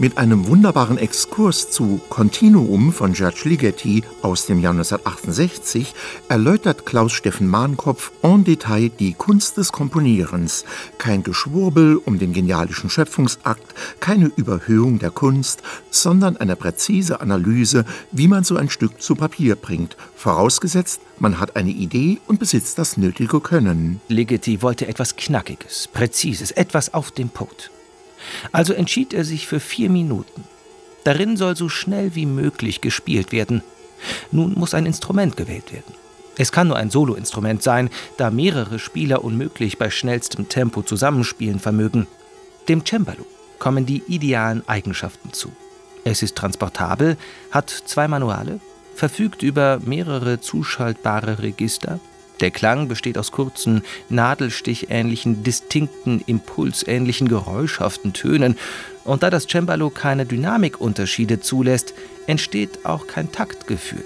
Mit einem wunderbaren Exkurs zu Continuum von George Ligeti aus dem Jahr 1968 erläutert Klaus Steffen Mahnkopf en Detail die Kunst des Komponierens. Kein Geschwurbel um den genialischen Schöpfungsakt, keine Überhöhung der Kunst, sondern eine präzise Analyse, wie man so ein Stück zu Papier bringt, vorausgesetzt, man hat eine Idee und besitzt das nötige Können. Ligeti wollte etwas Knackiges, Präzises, etwas auf dem Punkt. Also entschied er sich für vier Minuten. Darin soll so schnell wie möglich gespielt werden. Nun muss ein Instrument gewählt werden. Es kann nur ein Soloinstrument sein, da mehrere Spieler unmöglich bei schnellstem Tempo zusammenspielen vermögen. Dem Cembalo kommen die idealen Eigenschaften zu. Es ist transportabel, hat zwei Manuale, verfügt über mehrere zuschaltbare Register, der Klang besteht aus kurzen, nadelstichähnlichen, distinkten, impulsähnlichen, geräuschhaften Tönen, und da das Cembalo keine Dynamikunterschiede zulässt, entsteht auch kein Taktgefühl.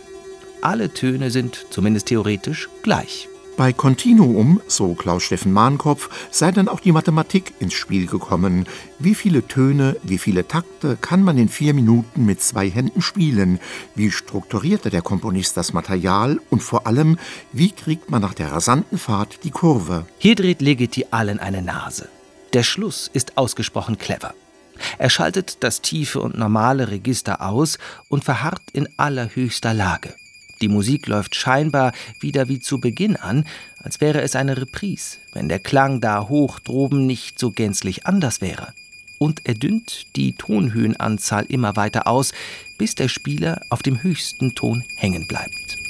Alle Töne sind, zumindest theoretisch, gleich. Bei Continuum, so Klaus Steffen Mahnkopf, sei dann auch die Mathematik ins Spiel gekommen. Wie viele Töne, wie viele Takte kann man in vier Minuten mit zwei Händen spielen? Wie strukturierte der Komponist das Material? Und vor allem, wie kriegt man nach der rasanten Fahrt die Kurve? Hier dreht Legeti allen eine Nase. Der Schluss ist ausgesprochen clever. Er schaltet das tiefe und normale Register aus und verharrt in allerhöchster Lage. Die Musik läuft scheinbar wieder wie zu Beginn an, als wäre es eine Reprise, wenn der Klang da hoch droben nicht so gänzlich anders wäre. Und er dünnt die Tonhöhenanzahl immer weiter aus, bis der Spieler auf dem höchsten Ton hängen bleibt.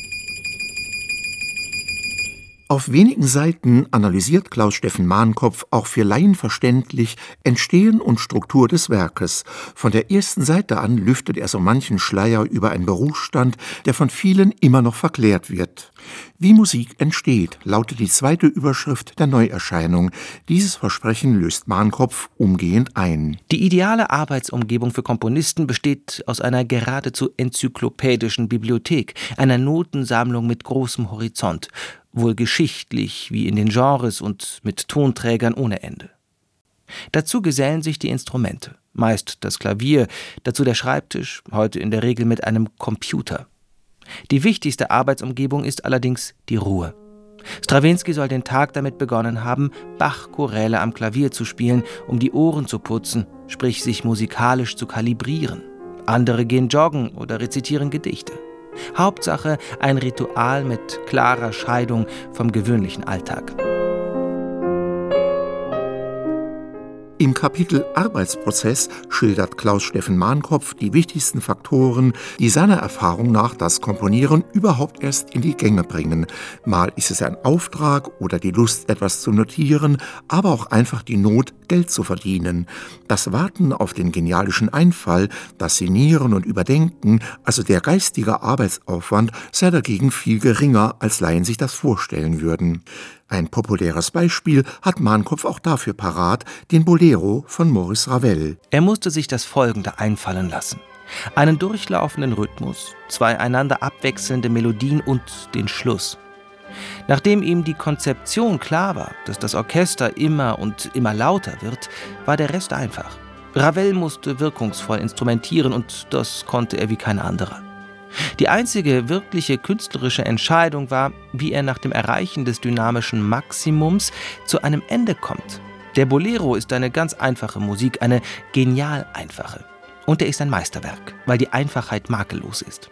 Auf wenigen Seiten analysiert Klaus Steffen Mahnkopf auch für Laien verständlich Entstehen und Struktur des Werkes. Von der ersten Seite an lüftet er so manchen Schleier über einen Berufsstand, der von vielen immer noch verklärt wird. Wie Musik entsteht, lautet die zweite Überschrift der Neuerscheinung. Dieses Versprechen löst Mahnkopf umgehend ein. Die ideale Arbeitsumgebung für Komponisten besteht aus einer geradezu enzyklopädischen Bibliothek, einer Notensammlung mit großem Horizont wohl geschichtlich wie in den Genres und mit Tonträgern ohne Ende. Dazu gesellen sich die Instrumente, meist das Klavier, dazu der Schreibtisch, heute in der Regel mit einem Computer. Die wichtigste Arbeitsumgebung ist allerdings die Ruhe. Strawinski soll den Tag damit begonnen haben, Bach-Choräle am Klavier zu spielen, um die Ohren zu putzen, sprich sich musikalisch zu kalibrieren. Andere gehen joggen oder rezitieren Gedichte. Hauptsache ein Ritual mit klarer Scheidung vom gewöhnlichen Alltag. Im Kapitel Arbeitsprozess schildert Klaus Steffen Mahnkopf die wichtigsten Faktoren, die seiner Erfahrung nach das Komponieren überhaupt erst in die Gänge bringen. Mal ist es ein Auftrag oder die Lust, etwas zu notieren, aber auch einfach die Not, Geld zu verdienen. Das Warten auf den genialischen Einfall, das Sinieren und Überdenken, also der geistige Arbeitsaufwand, sei dagegen viel geringer, als Laien sich das vorstellen würden. Ein populäres Beispiel hat Mahnkopf auch dafür parat, den Bolero von Maurice Ravel. Er musste sich das Folgende einfallen lassen. Einen durchlaufenden Rhythmus, zwei einander abwechselnde Melodien und den Schluss. Nachdem ihm die Konzeption klar war, dass das Orchester immer und immer lauter wird, war der Rest einfach. Ravel musste wirkungsvoll instrumentieren und das konnte er wie kein anderer. Die einzige wirkliche künstlerische Entscheidung war, wie er nach dem Erreichen des dynamischen Maximums zu einem Ende kommt. Der Bolero ist eine ganz einfache Musik, eine genial einfache. Und er ist ein Meisterwerk, weil die Einfachheit makellos ist.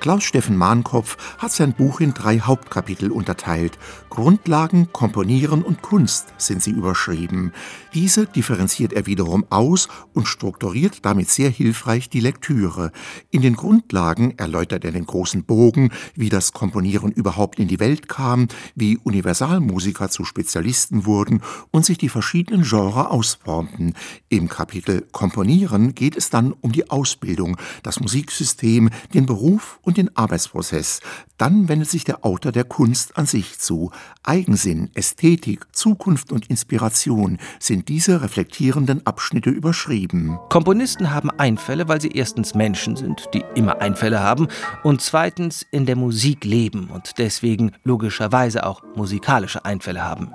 Klaus Steffen Mahnkopf hat sein Buch in drei Hauptkapitel unterteilt. Grundlagen, Komponieren und Kunst sind sie überschrieben. Diese differenziert er wiederum aus und strukturiert damit sehr hilfreich die Lektüre. In den Grundlagen erläutert er den großen Bogen, wie das Komponieren überhaupt in die Welt kam, wie Universalmusiker zu Spezialisten wurden und sich die verschiedenen Genres ausformten. Im Kapitel Komponieren geht es dann um die Ausbildung, das Musiksystem, den Beruf und den Arbeitsprozess. Dann wendet sich der Autor der Kunst an sich zu. Eigensinn, Ästhetik, Zukunft und Inspiration sind diese reflektierenden Abschnitte überschrieben. Komponisten haben Einfälle, weil sie erstens Menschen sind, die immer Einfälle haben, und zweitens in der Musik leben und deswegen logischerweise auch musikalische Einfälle haben.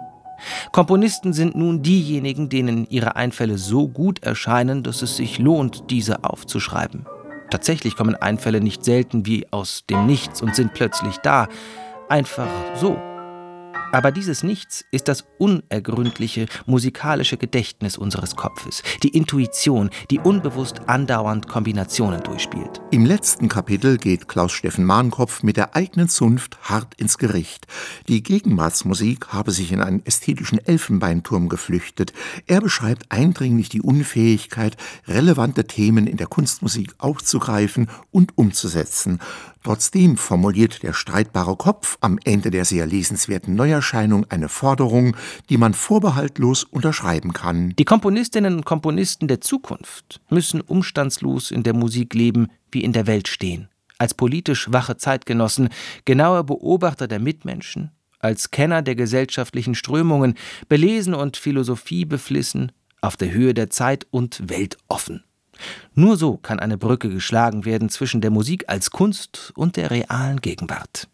Komponisten sind nun diejenigen, denen ihre Einfälle so gut erscheinen, dass es sich lohnt, diese aufzuschreiben. Tatsächlich kommen Einfälle nicht selten wie aus dem Nichts und sind plötzlich da. Einfach so. Aber dieses Nichts ist das unergründliche musikalische Gedächtnis unseres Kopfes, die Intuition, die unbewusst andauernd Kombinationen durchspielt. Im letzten Kapitel geht Klaus Steffen Mahnkopf mit der eigenen Zunft hart ins Gericht. Die Gegenwartsmusik habe sich in einen ästhetischen Elfenbeinturm geflüchtet. Er beschreibt eindringlich die Unfähigkeit, relevante Themen in der Kunstmusik aufzugreifen und umzusetzen. Trotzdem formuliert der streitbare Kopf am Ende der sehr lesenswerten Neuerscheinung eine Forderung, die man vorbehaltlos unterschreiben kann. Die Komponistinnen und Komponisten der Zukunft müssen umstandslos in der Musik leben wie in der Welt stehen. Als politisch wache Zeitgenossen, genaue Beobachter der Mitmenschen, als Kenner der gesellschaftlichen Strömungen, belesen und Philosophie beflissen, auf der Höhe der Zeit und weltoffen. Nur so kann eine Brücke geschlagen werden zwischen der Musik als Kunst und der realen Gegenwart.